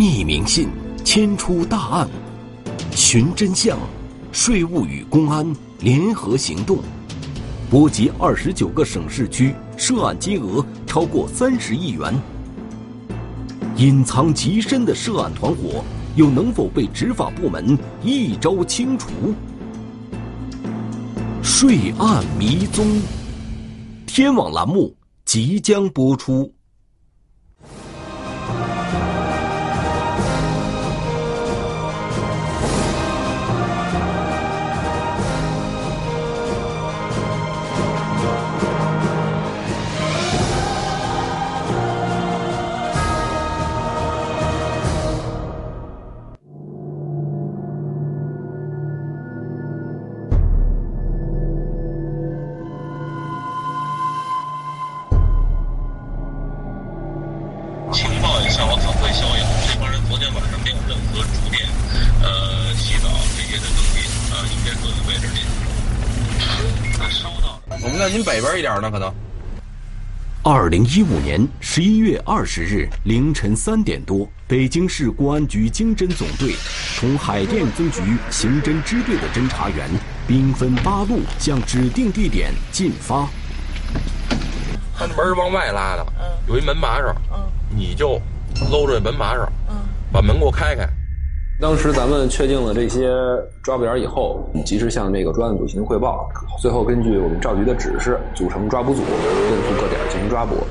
匿名信牵出大案，寻真相，税务与公安联合行动，波及二十九个省市区，涉案金额超过三十亿元。隐藏极深的涉案团伙，又能否被执法部门一招清除？税案迷踪，天网栏目即将播出。北边一点呢，可能。二零一五年十一月二十日凌晨三点多，北京市公安局经侦总队同海淀分局刑侦支队的侦查员兵分八路向指定地点进发。他门是往外拉的，有一门把手，你就搂着门把手，把门给我开开。当时咱们确定了这些抓捕点以后，及时向这个专案组进行汇报，最后根据我们赵局的指示，组成抓捕组，奔赴各点进行抓捕。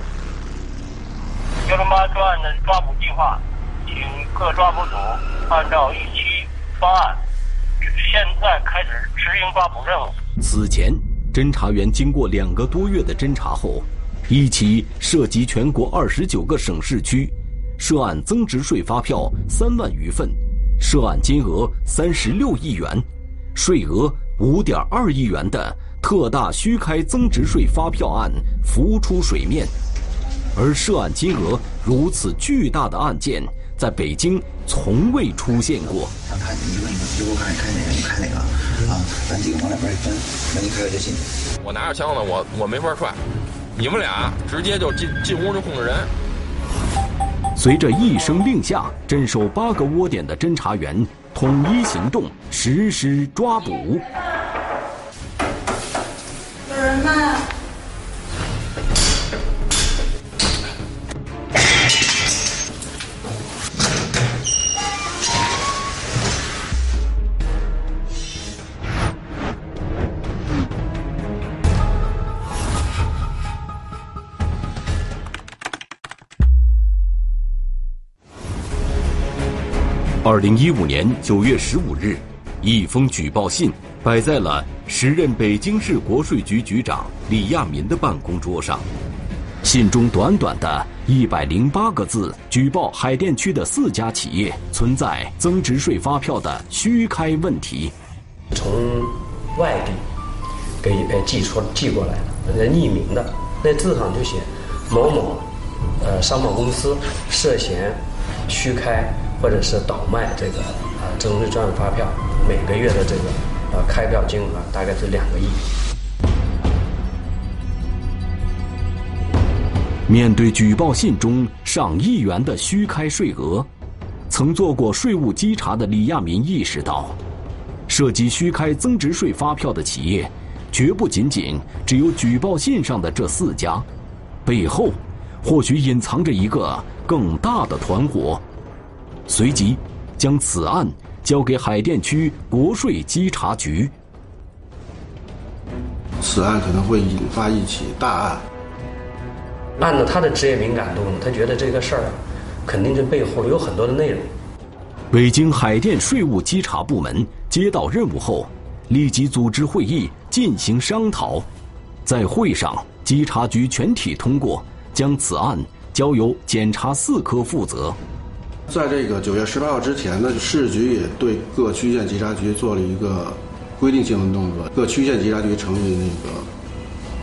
幺零八专案的抓捕计划，请各抓捕组按照预期方案，现在开始执行抓捕任务。此前，侦查员经过两个多月的侦查后，一起涉及全国二十九个省市区，涉案增值税发票三万余份。涉案金额三十六亿元，税额五点二亿元的特大虚开增值税发票案浮出水面，而涉案金额如此巨大的案件，在北京从未出现过。想看你问你给我看，看哪个你看哪个啊？咱几个往两边一分，那你开开就行。我拿着枪呢，我我没法踹，你们俩直接就进进屋就控制人。随着一声令下，镇守八个窝点的侦查员统一行动，实施抓捕。有人吗？二零一五年九月十五日，一封举报信摆在了时任北京市国税局局长李亚民的办公桌上。信中短短的一百零八个字，举报海淀区的四家企业存在增值税发票的虚开问题。从外地给呃寄出寄过来的，那匿名的，那字上就写某某呃商贸公司涉嫌虚开。或者是倒卖这个啊增值税专用发票，每个月的这个呃开票金额大概是两个亿。面对举报信中上亿元的虚开税额，曾做过税务稽查的李亚民意识到，涉及虚开增值税发票的企业，绝不仅仅只有举报信上的这四家，背后或许隐藏着一个更大的团伙。随即，将此案交给海淀区国税稽查局。此案可能会引发一起大案。按照他的职业敏感度，他觉得这个事儿肯定这背后有很多的内容。北京海淀税务稽查部门接到任务后，立即组织会议进行商讨。在会上，稽查局全体通过将此案交由检察四科负责。在这个九月十八号之前呢，市局也对各区县稽查局做了一个规定性的动作，各区县稽查局成立那个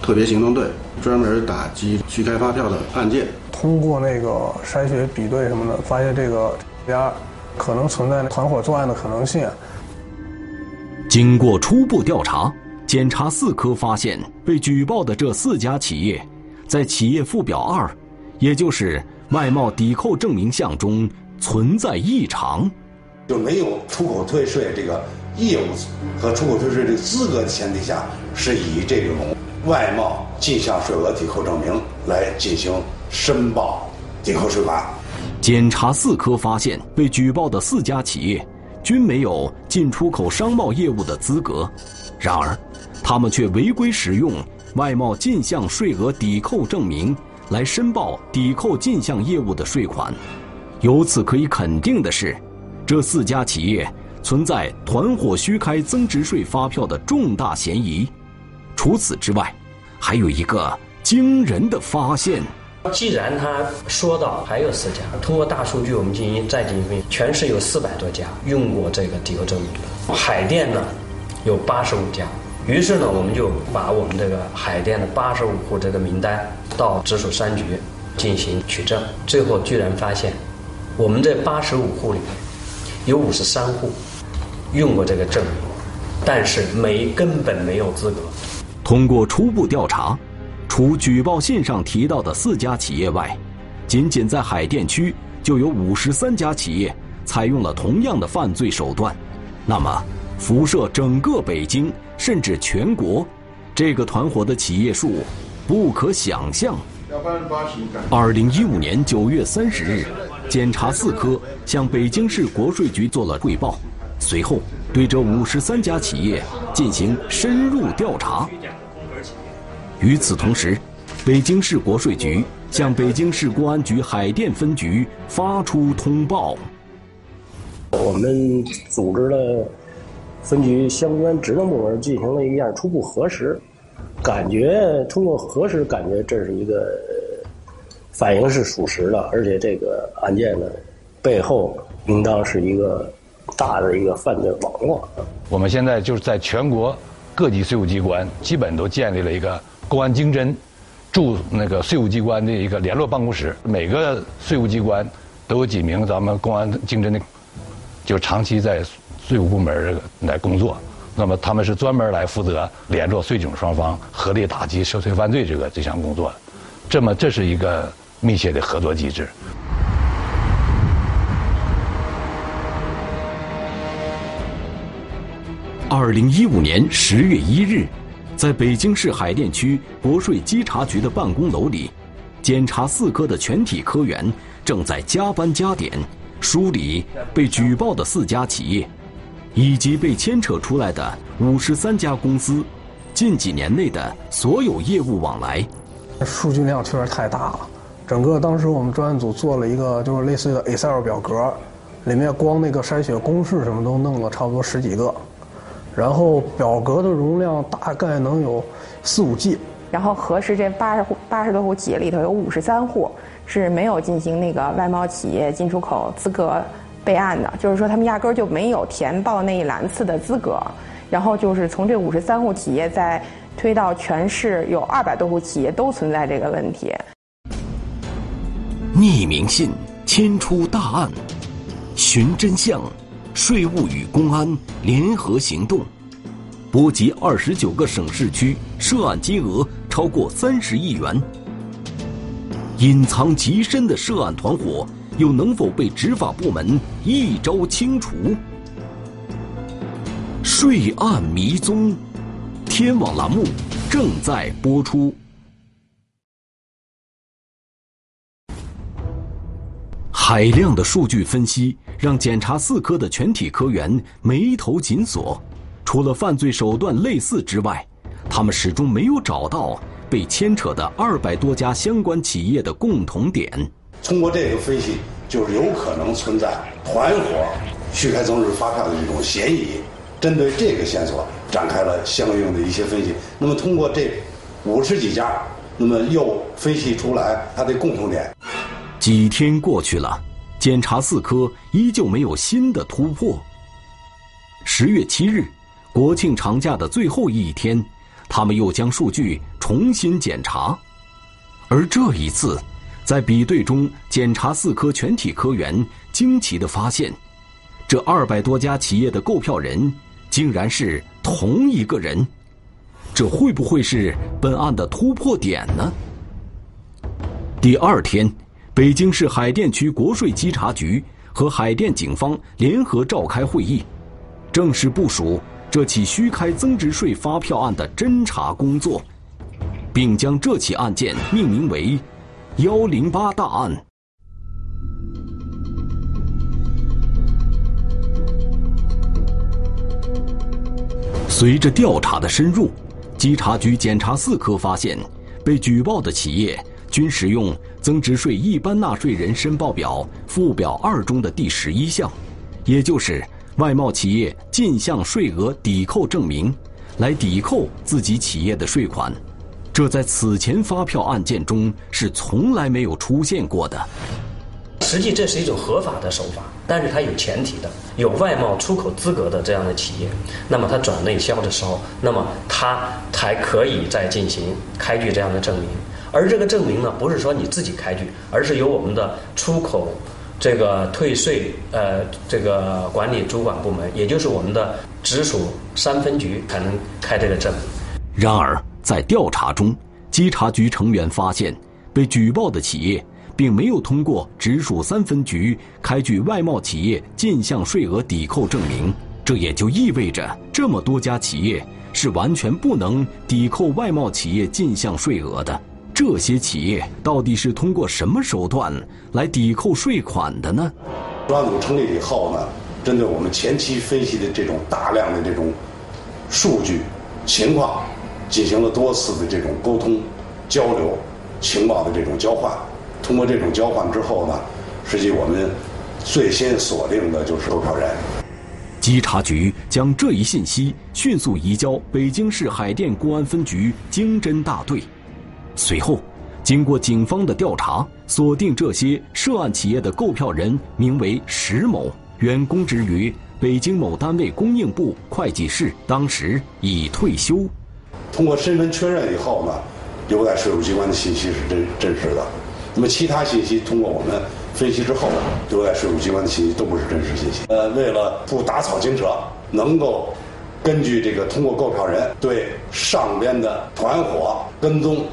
特别行动队，专门打击虚开发票的案件。通过那个筛选比对什么的，发现这个家可能存在团伙作案的可能性。经过初步调查，检查四科发现，被举报的这四家企业，在企业附表二，也就是外贸抵扣证明项中。存在异常，就没有出口退税这个业务和出口退税这个资格的前提下，是以这种外贸进项税额抵扣证明来进行申报抵扣税款。检查四科发现，被举报的四家企业均没有进出口商贸业务的资格，然而，他们却违规使用外贸进项税额抵扣证明来申报抵扣进项业务的税款。由此可以肯定的是，这四家企业存在团伙虚开增值税发票的重大嫌疑。除此之外，还有一个惊人的发现。既然他说到还有四家，通过大数据我们进行再进行，全市有四百多家用过这个抵扣证明的，海淀呢有八十五家。于是呢，我们就把我们这个海淀的八十五户这个名单到直属三局进行取证，最后居然发现。我们这八十五户里面，有五十三户用过这个证明，但是没根本没有资格。通过初步调查，除举报信上提到的四家企业外，仅仅在海淀区就有五十三家企业采用了同样的犯罪手段。那么，辐射整个北京甚至全国，这个团伙的企业数不可想象。二零一五年九月三十日。检查四科向北京市国税局做了汇报，随后对这五十三家企业进行深入调查。与此同时，北京市国税局向北京市公安局海淀分局发出通报。我们组织了分局相关职能部门进行了一下初步核实，感觉通过核实，感觉这是一个。反映是属实的，而且这个案件呢，背后应当是一个大的一个犯罪网络。我们现在就是在全国各级税务机关，基本都建立了一个公安经侦驻那个税务机关的一个联络办公室。每个税务机关都有几名咱们公安经侦的，就长期在税务部门来工作。那么他们是专门来负责联络税警双方合力打击涉税犯罪这个这项工作的。这么，这是一个。密切的合作机制。二零一五年十月一日，在北京市海淀区国税稽查局的办公楼里，检查四科的全体科员正在加班加点梳理被举报的四家企业，以及被牵扯出来的五十三家公司近几年内的所有业务往来。数据量确实太大了。整个当时我们专案组做了一个就是类似的 Excel 表格，里面光那个筛选公式什么都弄了差不多十几个，然后表格的容量大概能有四五 G。然后核实这八十户八十多户企业里头有五十三户是没有进行那个外贸企业进出口资格备案的，就是说他们压根儿就没有填报那一栏次的资格。然后就是从这五十三户企业再推到全市有二百多户企业都存在这个问题。匿名信牵出大案，寻真相，税务与公安联合行动，波及二十九个省市区，涉案金额超过三十亿元。隐藏极深的涉案团伙，又能否被执法部门一招清除？税案迷踪，天网栏目正在播出。海量的数据分析让检查四科的全体科员眉头紧锁，除了犯罪手段类似之外，他们始终没有找到被牵扯的二百多家相关企业的共同点。通过这个分析，就是有可能存在团伙虚开增值发票的一种嫌疑。针对这个线索，展开了相应的一些分析。那么通过这五十几家，那么又分析出来它的共同点。几天过去了，检查四科依旧没有新的突破。十月七日，国庆长假的最后一天，他们又将数据重新检查，而这一次，在比对中，检查四科全体科员惊奇的发现，这二百多家企业的购票人竟然是同一个人，这会不会是本案的突破点呢？第二天。北京市海淀区国税稽查局和海淀警方联合召开会议，正式部署这起虚开增值税发票案的侦查工作，并将这起案件命名为“幺零八大案”。随着调查的深入，稽查局检察四科发现，被举报的企业均使用增值税一般纳税人申报表附表二中的第十一项，也就是外贸企业进项税额抵扣证明，来抵扣自己企业的税款。这在此前发票案件中是从来没有出现过的。实际这是一种合法的手法，但是它有前提的，有外贸出口资格的这样的企业，那么它转内销的时候，那么它才可以再进行开具这样的证明。而这个证明呢，不是说你自己开具，而是由我们的出口这个退税呃这个管理主管部门，也就是我们的直属三分局才能开这个证。然而，在调查中，稽查局成员发现，被举报的企业。并没有通过直属三分局开具外贸企业进项税额抵扣证明，这也就意味着这么多家企业是完全不能抵扣外贸企业进项税额的。这些企业到底是通过什么手段来抵扣税款的呢？专案组成立以后呢，针对我们前期分析的这种大量的这种数据情况，进行了多次的这种沟通、交流、情报的这种交换。通过这种交换之后呢，实际我们最先锁定的就是购票人。稽查局将这一信息迅速移交北京市海淀公安分局经侦大队。随后，经过警方的调查，锁定这些涉案企业的购票人名为石某，原公职于北京某单位供应部会计室，当时已退休。通过身份确认以后呢，留在税务机关的信息是真真实的。那么其他信息通过我们分析之后，留在税务机关的信息都不是真实信息。呃，为了不打草惊蛇，能够根据这个通过购票人对上边的团伙跟踪，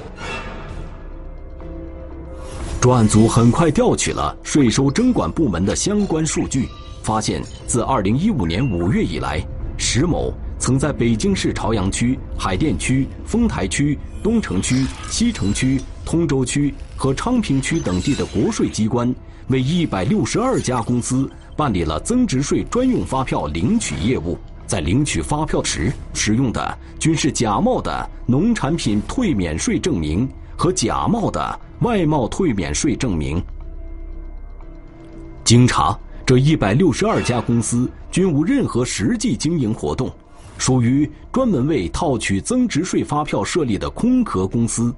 专案组很快调取了税收征管部门的相关数据，发现自2015年5月以来，石某曾在北京市朝阳区、海淀区、丰台区、东城区、西城区。通州区和昌平区等地的国税机关为一百六十二家公司办理了增值税专用发票领取业务，在领取发票时使用的均是假冒的农产品退免税证明和假冒的外贸退免税证明。经查，这一百六十二家公司均无任何实际经营活动，属于专门为套取增值税发票设立的空壳公司。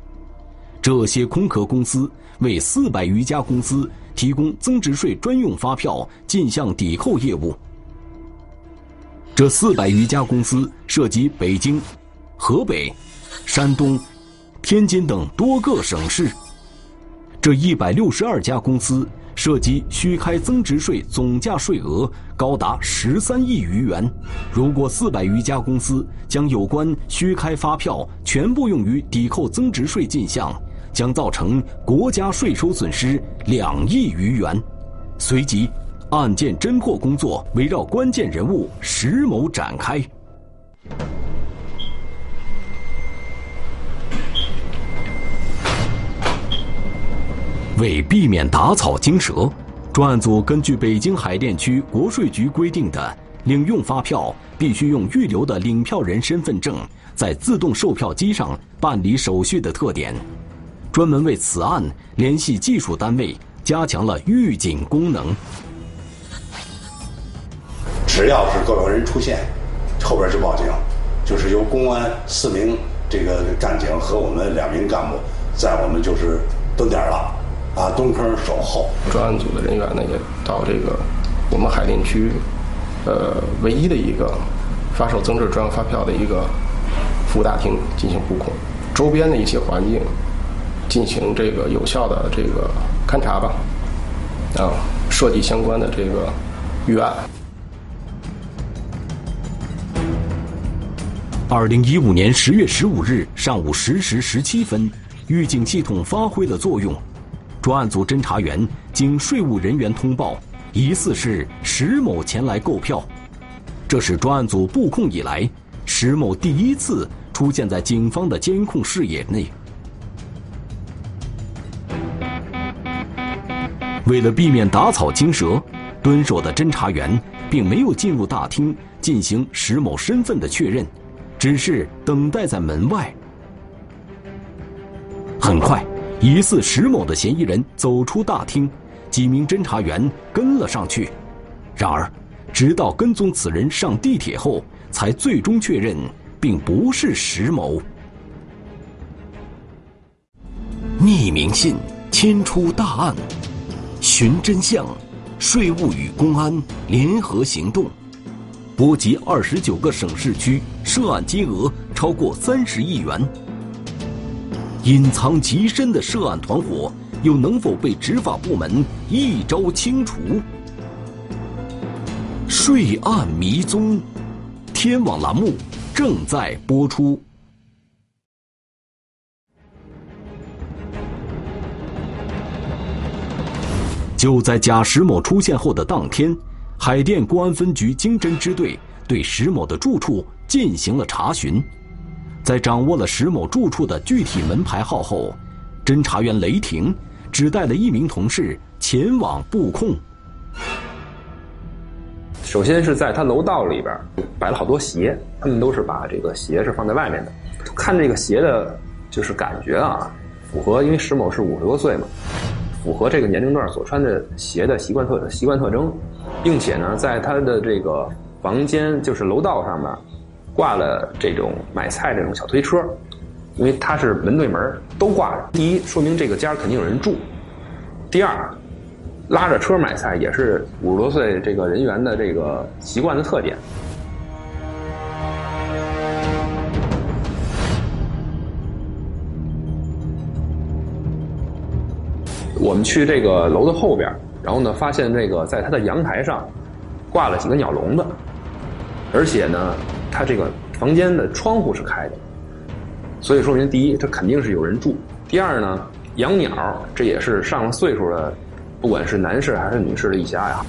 这些空壳公司为四百余家公司提供增值税专用发票进项抵扣业务。这四百余家公司涉及北京、河北、山东、天津等多个省市。这一百六十二家公司涉及虚开增值税总价税额高达十三亿余元。如果四百余家公司将有关虚开发票全部用于抵扣增值税进项，将造成国家税收损失两亿余元。随即，案件侦破工作围绕关键人物石某展开。为避免打草惊蛇，专案组根据北京海淀区国税局规定的领用发票必须用预留的领票人身份证在自动售票机上办理手续的特点。专门为此案联系技术单位，加强了预警功能。只要是购票人出现，后边就报警，就是由公安四名这个干警和我们两名干部在我们就是蹲点了，啊蹲坑守候。专案组的人员呢也到这个我们海淀区，呃唯一的一个发售增值专用发票的一个服务大厅进行布控，周边的一些环境。进行这个有效的这个勘查吧，啊，设计相关的这个预案。二零一五年十月十五日上午十时十七分，预警系统发挥了作用。专案组侦查员经税务人员通报，疑似是石某前来购票。这是专案组布控以来石某第一次出现在警方的监控视野内。为了避免打草惊蛇，蹲守的侦查员并没有进入大厅进行石某身份的确认，只是等待在门外。很快，疑似石某的嫌疑人走出大厅，几名侦查员跟了上去。然而，直到跟踪此人上地铁后，才最终确认并不是石某。匿名信牵出大案。寻真相，税务与公安联合行动，波及二十九个省市区，涉案金额超过三十亿元。隐藏极深的涉案团伙，又能否被执法部门一招清除？税案迷踪，天网栏目正在播出。就在贾石某出现后的当天，海淀公安分局经侦支队对石某的住处进行了查询。在掌握了石某住处的具体门牌号后，侦查员雷霆只带了一名同事前往布控。首先是在他楼道里边摆了好多鞋，他们都是把这个鞋是放在外面的。看这个鞋的，就是感觉啊，符合，因为石某是五十多岁嘛。符合这个年龄段所穿的鞋的习惯特习惯特征，并且呢，在他的这个房间就是楼道上面挂了这种买菜这种小推车，因为他是门对门都挂着。第一，说明这个家肯定有人住；第二，拉着车买菜也是五十多岁这个人员的这个习惯的特点。我们去这个楼的后边，然后呢，发现这个在他的阳台上挂了几个鸟笼子，而且呢，他这个房间的窗户是开的，所以说明第一，这肯定是有人住；第二呢，养鸟这也是上了岁数的，不管是男士还是女士的一家呀。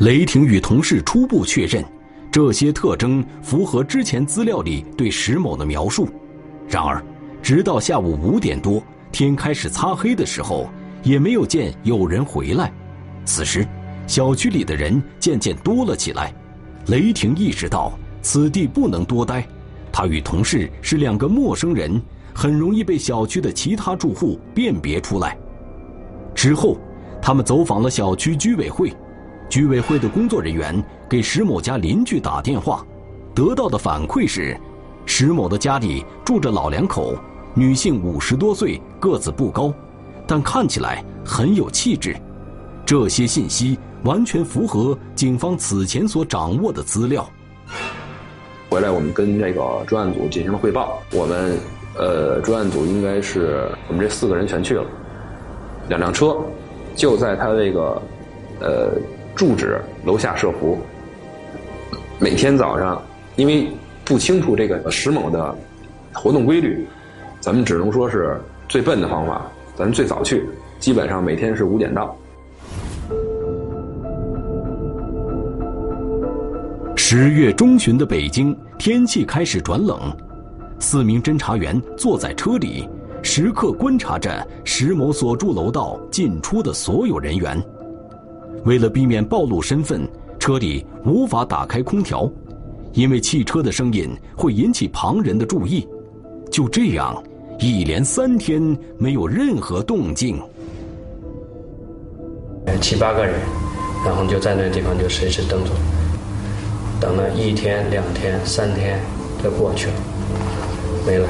雷霆与同事初步确认，这些特征符合之前资料里对石某的描述。然而，直到下午五点多。天开始擦黑的时候，也没有见有人回来。此时，小区里的人渐渐多了起来。雷霆意识到此地不能多待，他与同事是两个陌生人，很容易被小区的其他住户辨别出来。之后，他们走访了小区居委会，居委会的工作人员给石某家邻居打电话，得到的反馈是，石某的家里住着老两口。女性五十多岁，个子不高，但看起来很有气质。这些信息完全符合警方此前所掌握的资料。回来，我们跟这个专案组进行了汇报。我们呃，专案组应该是我们这四个人全去了，两辆车就在他这个呃住址楼下设伏。每天早上，因为不清楚这个石某的活动规律。咱们只能说是最笨的方法，咱最早去，基本上每天是五点到。十月中旬的北京，天气开始转冷，四名侦查员坐在车里，时刻观察着石某所住楼道进出的所有人员。为了避免暴露身份，车里无法打开空调，因为汽车的声音会引起旁人的注意。就这样。一连三天没有任何动静，七八个人，然后就在那地方就随时等着，等了一天、两天、三天，就过去了，没来。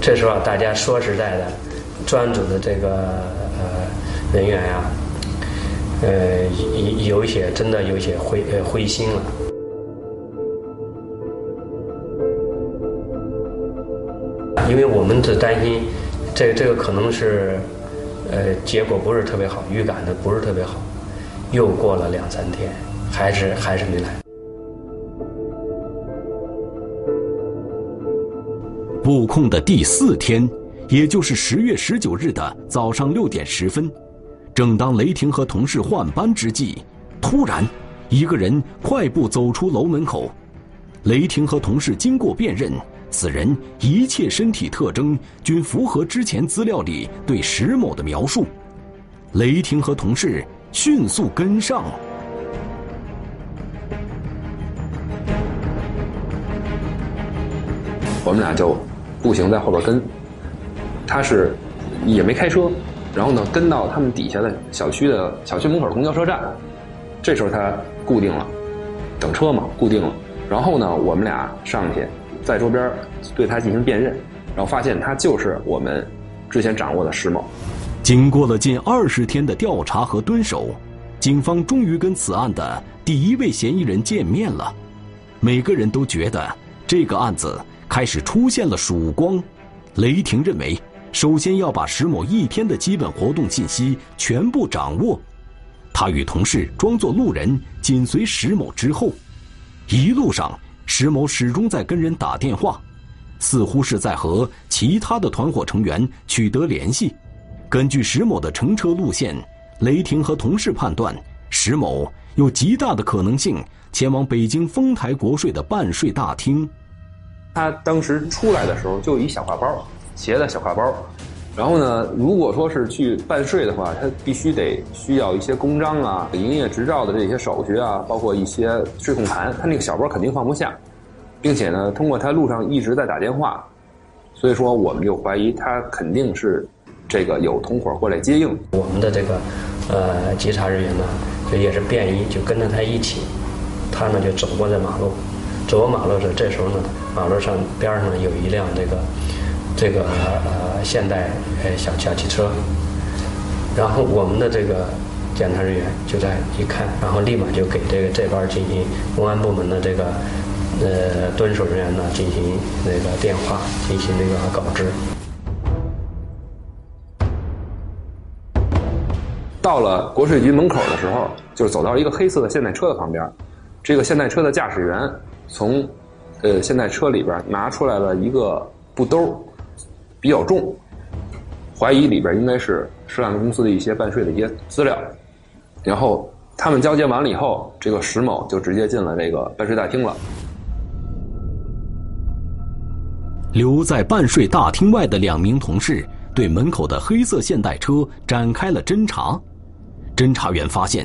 这时候大家说实在的，专组的这个呃人员呀，呃有有一些真的有一些灰呃灰心了。因为我们只担心，这这个可能是，呃，结果不是特别好，预感的不是特别好。又过了两三天，还是还是没来。布控的第四天，也就是十月十九日的早上六点十分，正当雷霆和同事换班之际，突然，一个人快步走出楼门口。雷霆和同事经过辨认，此人一切身体特征均符合之前资料里对石某的描述。雷霆和同事迅速跟上。我们俩就步行在后边跟，他是也没开车，然后呢跟到他们底下的小区的小区门口公交车站，这时候他固定了，等车嘛固定了，然后呢我们俩上去在周边对他进行辨认，然后发现他就是我们之前掌握的石某。经过了近二十天的调查和蹲守，警方终于跟此案的第一位嫌疑人见面了，每个人都觉得这个案子。开始出现了曙光，雷霆认为，首先要把石某一天的基本活动信息全部掌握。他与同事装作路人，紧随石某之后。一路上，石某始终在跟人打电话，似乎是在和其他的团伙成员取得联系。根据石某的乘车路线，雷霆和同事判断，石某有极大的可能性前往北京丰台国税的办税大厅。他当时出来的时候就一小挎包，携带小挎包，然后呢，如果说是去办税的话，他必须得需要一些公章啊、营业执照的这些手续啊，包括一些税控盘，他那个小包肯定放不下，并且呢，通过他路上一直在打电话，所以说我们就怀疑他肯定是这个有同伙过来接应。我们的这个呃稽查人员呢，就也是便衣，就跟着他一起，他呢就走过这马路。走过马路时，这时候呢，马路上边上有一辆这个这个呃现代呃小小汽车，然后我们的这个检查人员就在一看，然后立马就给这个这边进行公安部门的这个呃蹲守人员呢进行那个电话进行那个告知。到了国税局门口的时候，就走到一个黑色的现代车的旁边，这个现代车的驾驶员。从，呃，现代车里边拿出来了一个布兜，比较重，怀疑里边应该是涉案公司的一些办税的一些资料。然后他们交接完了以后，这个石某就直接进了这个办税大厅了。留在办税大厅外的两名同事对门口的黑色现代车展开了侦查。侦查员发现，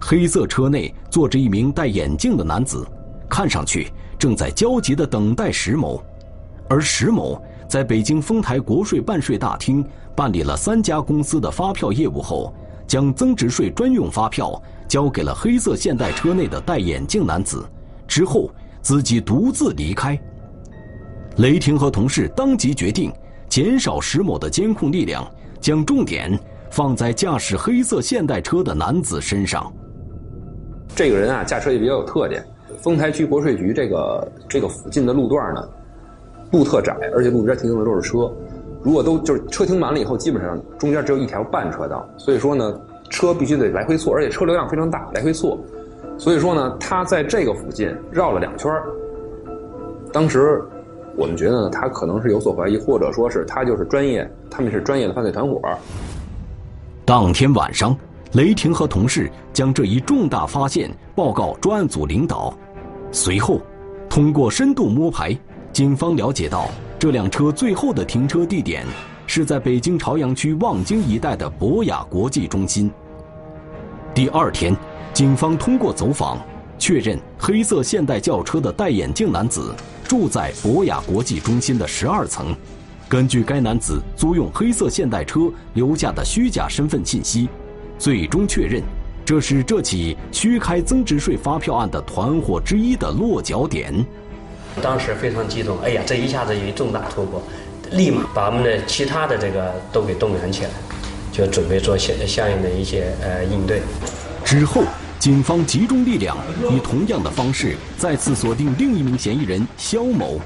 黑色车内坐着一名戴眼镜的男子。看上去正在焦急地等待石某，而石某在北京丰台国税办税大厅办理了三家公司的发票业务后，将增值税专用发票交给了黑色现代车内的戴眼镜男子，之后自己独自离开。雷霆和同事当即决定减少石某的监控力量，将重点放在驾驶黑色现代车的男子身上。这个人啊，驾车也比较有特点。丰台区国税局这个这个附近的路段呢，路特窄，而且路边停的都是车。如果都就是车停满了以后，基本上中间只有一条半车道，所以说呢，车必须得来回错，而且车流量非常大，来回错。所以说呢，他在这个附近绕了两圈当时我们觉得呢，他可能是有所怀疑，或者说是他就是专业，他们是专业的犯罪团伙。当天晚上。雷霆和同事将这一重大发现报告专案组领导，随后，通过深度摸排，警方了解到这辆车最后的停车地点是在北京朝阳区望京一带的博雅国际中心。第二天，警方通过走访，确认黑色现代轿车的戴眼镜男子住在博雅国际中心的十二层。根据该男子租用黑色现代车留下的虚假身份信息。最终确认，这是这起虚开增值税发票案的团伙之一的落脚点。当时非常激动，哎呀，这一下子有重大突破，立马把我们的其他的这个都给动员起来，就准备做相相应的一些呃应对。之后，警方集中力量，以同样的方式再次锁定另一名嫌疑人肖某，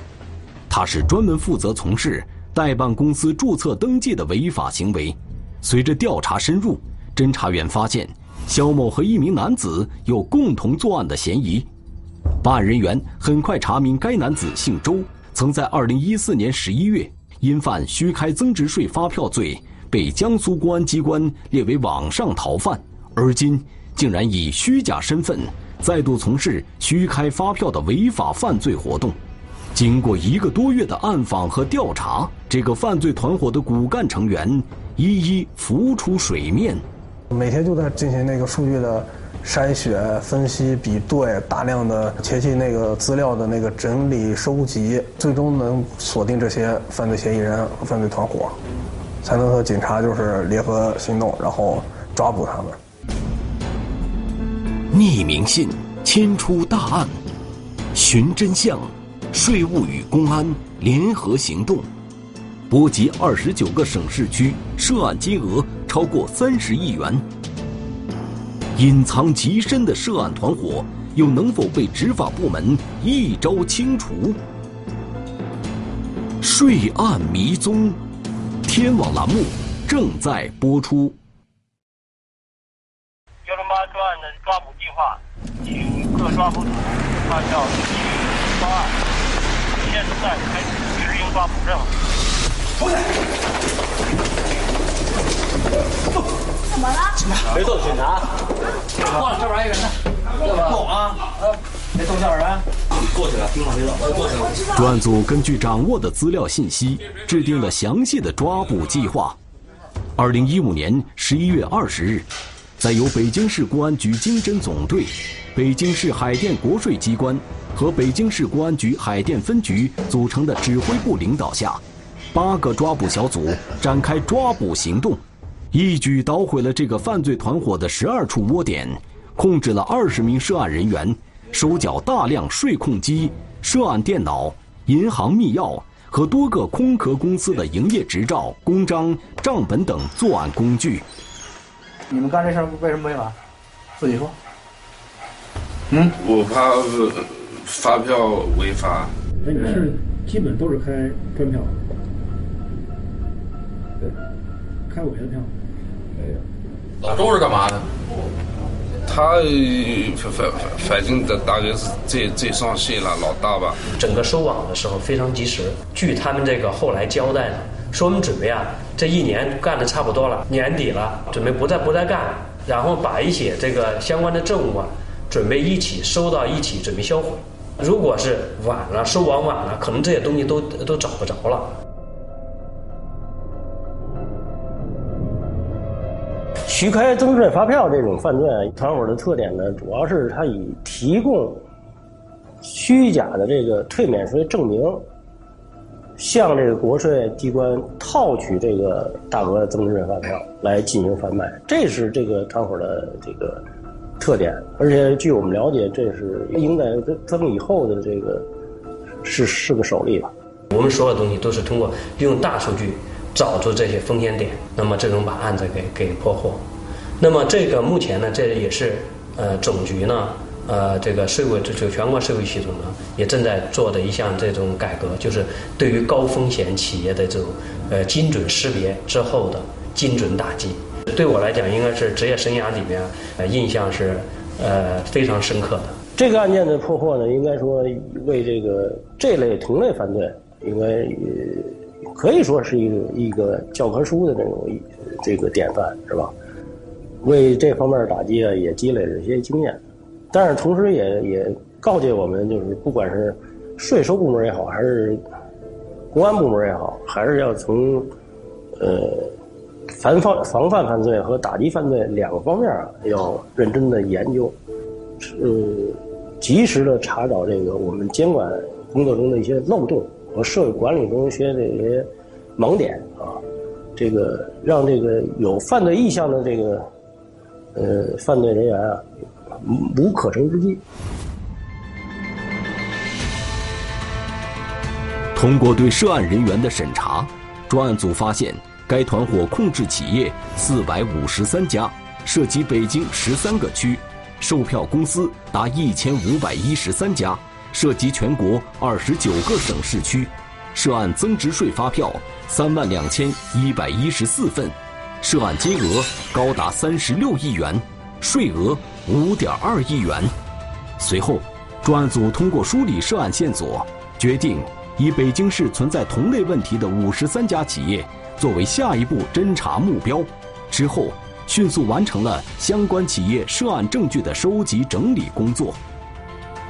他是专门负责从事代办公司注册登记的违法行为。随着调查深入。侦查员发现，肖某和一名男子有共同作案的嫌疑。办案人员很快查明，该男子姓周，曾在2014年11月因犯虚开增值税发票罪，被江苏公安机关列为网上逃犯，而今竟然以虚假身份再度从事虚开发票的违法犯罪活动。经过一个多月的暗访和调查，这个犯罪团伙的骨干成员一一浮出水面。每天就在进行那个数据的筛选、分析、比对，大量的前期那个资料的那个整理、收集，最终能锁定这些犯罪嫌疑人和犯罪团伙，才能和警察就是联合行动，然后抓捕他们。匿名信牵出大案，寻真相。税务与公安联合行动，波及二十九个省市区，涉案金额超过三十亿元。隐藏极深的涉案团伙，又能否被执法部门一招清除？税案迷踪，天网栏目正在播出。幺零八专案的抓捕计划，请各抓捕组按照预期方案。现在开始执行抓捕任务。出去！怎么了？别动警察！过来，这边一个人呢。动啊！别动小人。过去了，听话别动。过去了。专案组根据掌握的资料信息，制定了详细的抓捕计划。二零一五年十一月二十日，在由北京市公安局经侦总队、北京市海淀国税机关。和北京市公安局海淀分局组成的指挥部领导下，八个抓捕小组展开抓捕行动，一举捣毁了这个犯罪团伙的十二处窝点，控制了二十名涉案人员，收缴大量税控机、涉案电脑、银行密钥和多个空壳公司的营业执照、公章、账本等作案工具。你们干这事为什么违法？自己说。嗯，我怕。发票违法？哎，你是基本都是开专票，对，开伪的票？老周是干嘛的？他反反反正的大概是最最上线了，老大吧。整个收网的时候非常及时。据他们这个后来交代呢，说我们准备啊，这一年干的差不多了，年底了，准备不再不再干，然后把一些这个相关的证物啊，准备一起收到一起，准备销毁。如果是晚了，收网晚了，可能这些东西都都找不着了。虚开增值税发票这种犯罪团伙的特点呢，主要是他以提供虚假的这个退免税证明，向这个国税机关套取这个大额的增值税发票来进行贩卖，这是这个团伙的这个。特点，而且据我们了解，这是应该增以后的这个是是个首例吧。我们所有东西都是通过利用大数据找出这些风险点，那么这种把案子给给破获。那么这个目前呢，这也是呃总局呢呃这个税务这就全国税务系统呢也正在做的一项这种改革，就是对于高风险企业的这种呃精准识别之后的精准打击。对我来讲，应该是职业生涯里面，呃，印象是，呃，非常深刻的。这个案件的破获呢，应该说为这个这类同类犯罪，应该可以说是一个一个教科书的这种这个典范，是吧？为这方面打击啊，也积累了一些经验。但是同时也也告诫我们，就是不管是税收部门也好，还是公安部门也好，还是要从呃。防范防范犯罪和打击犯罪两个方面啊，要认真的研究，是及时的查找这个我们监管工作中的一些漏洞和社会管理中一些这些盲点啊，这个让这个有犯罪意向的这个呃犯罪人员啊无可乘之机。通过对涉案人员的审查，专案组发现。该团伙控制企业四百五十三家，涉及北京十三个区，售票公司达一千五百一十三家，涉及全国二十九个省市区，涉案增值税发票三万两千一百一十四份，涉案金额高达三十六亿元，税额五点二亿元。随后，专案组通过梳理涉案线索，决定以北京市存在同类问题的五十三家企业作为下一步侦查目标，之后迅速完成了相关企业涉案证据的收集整理工作。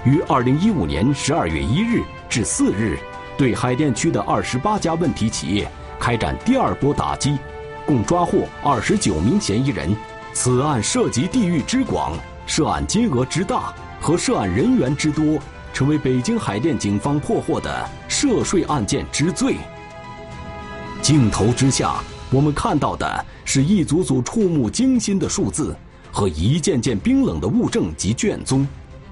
于二零一五年十二月一日至四日，对海淀区的二十八家问题企业开展第二波打击，共抓获二十九名嫌疑人。此案涉及地域之广、涉案金额之大和涉案人员之多，成为北京海淀警方破获的涉税案件之最。镜头之下，我们看到的是一组组触目惊心的数字和一件件冰冷的物证及卷宗。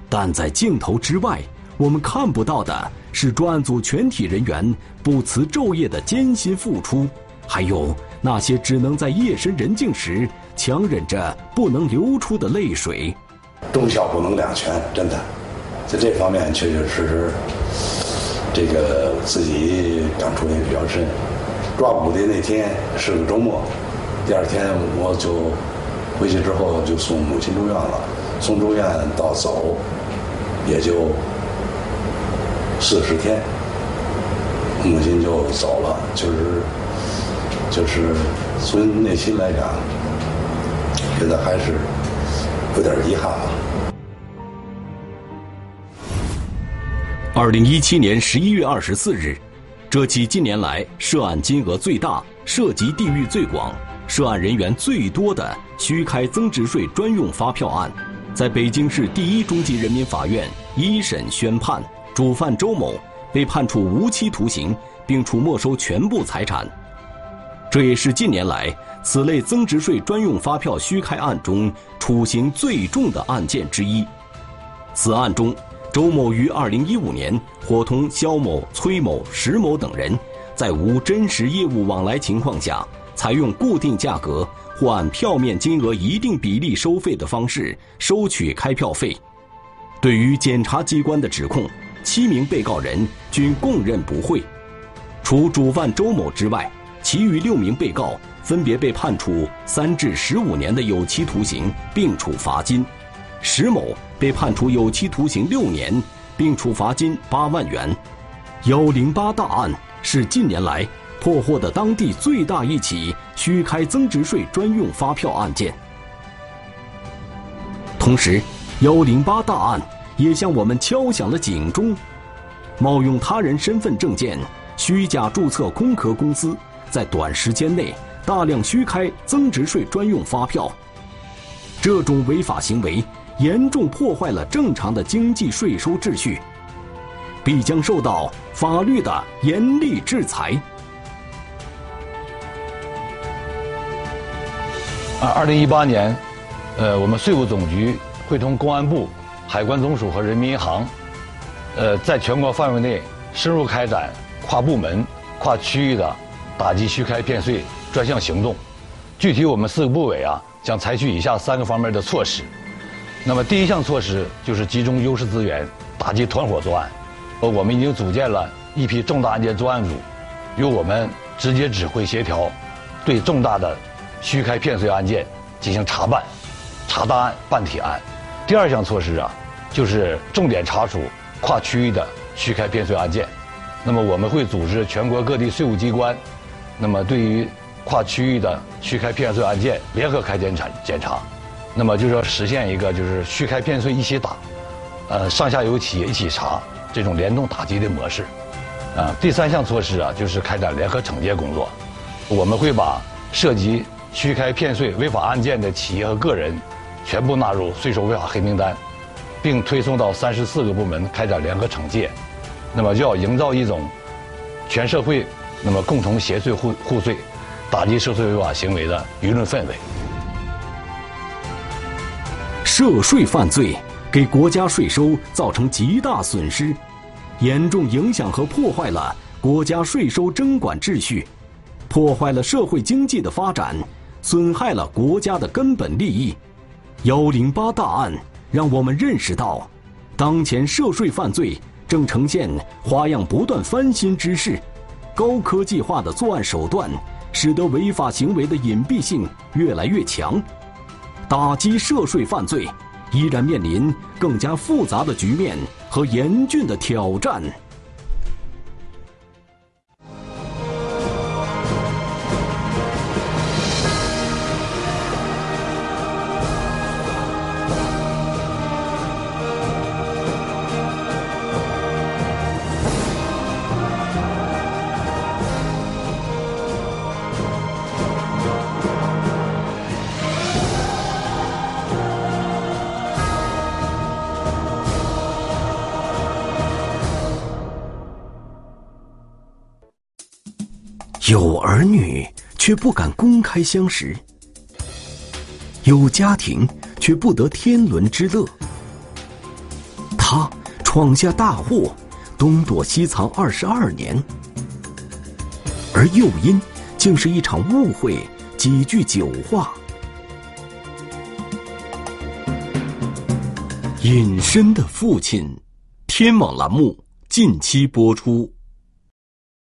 但在镜头之外，我们看不到的是专案组全体人员不辞昼夜的艰辛付出，还有那些只能在夜深人静时强忍着不能流出的泪水。忠孝不能两全，真的，在这方面确确实实，这个自己感触也比较深。抓捕的那天是个周末，第二天我就回去之后就送母亲住院了，从住院到走。也就四十天，母亲就走了，就是就是从内心来讲，觉得还是有点遗憾吧。二零一七年十一月二十四日，这起近年来涉案金额最大、涉及地域最广、涉案人员最多的虚开增值税专用发票案。在北京市第一中级人民法院一审宣判，主犯周某被判处无期徒刑，并处没收全部财产。这也是近年来此类增值税专用发票虚开案中处刑最重的案件之一。此案中，周某于2015年伙同肖某、崔某、石某等人，在无真实业务往来情况下，采用固定价格。或按票面金额一定比例收费的方式收取开票费。对于检察机关的指控，七名被告人均供认不讳。除主犯周某之外，其余六名被告分别被判处三至十五年的有期徒刑，并处罚金。石某被判处有期徒刑六年，并处罚金八万元。幺零八大案是近年来。破获的当地最大一起虚开增值税专用发票案件。同时，幺零八大案也向我们敲响了警钟：冒用他人身份证件、虚假注册空壳公司，在短时间内大量虚开增值税专用发票。这种违法行为严重破坏了正常的经济税收秩序，必将受到法律的严厉制裁。啊，二零一八年，呃，我们税务总局会同公安部、海关总署和人民银行，呃，在全国范围内深入开展跨部门、跨区域的打击虚开骗税专项行动。具体我们四个部委啊，将采取以下三个方面的措施。那么，第一项措施就是集中优势资源，打击团伙作案。呃，我们已经组建了一批重大案件专案组，由我们直接指挥协调，对重大的。虚开骗税案件进行查办、查大案、办铁案。第二项措施啊，就是重点查处跨区域的虚开骗税案件。那么我们会组织全国各地税务机关，那么对于跨区域的虚开骗税案件联合开检查检查。那么就是要实现一个就是虚开骗税一起打，呃，上下游企业一起查这种联动打击的模式。啊，第三项措施啊，就是开展联合惩戒工作。我们会把涉及虚开骗税违法案件的企业和个人，全部纳入税收违法黑名单，并推送到三十四个部门开展联合惩戒。那么，就要营造一种全社会那么共同协税互互税、打击涉税违法行为的舆论氛围。涉税犯罪给国家税收造成极大损失，严重影响和破坏了国家税收征管秩序，破坏了社会经济的发展。损害了国家的根本利益，幺零八大案让我们认识到，当前涉税犯罪正呈现花样不断、翻新之势，高科技化的作案手段使得违法行为的隐蔽性越来越强，打击涉税犯罪依然面临更加复杂的局面和严峻的挑战。却不敢公开相识，有家庭却不得天伦之乐。他闯下大祸，东躲西藏二十二年，而诱因竟是一场误会，几句酒话。隐身的父亲，天网栏目近期播出。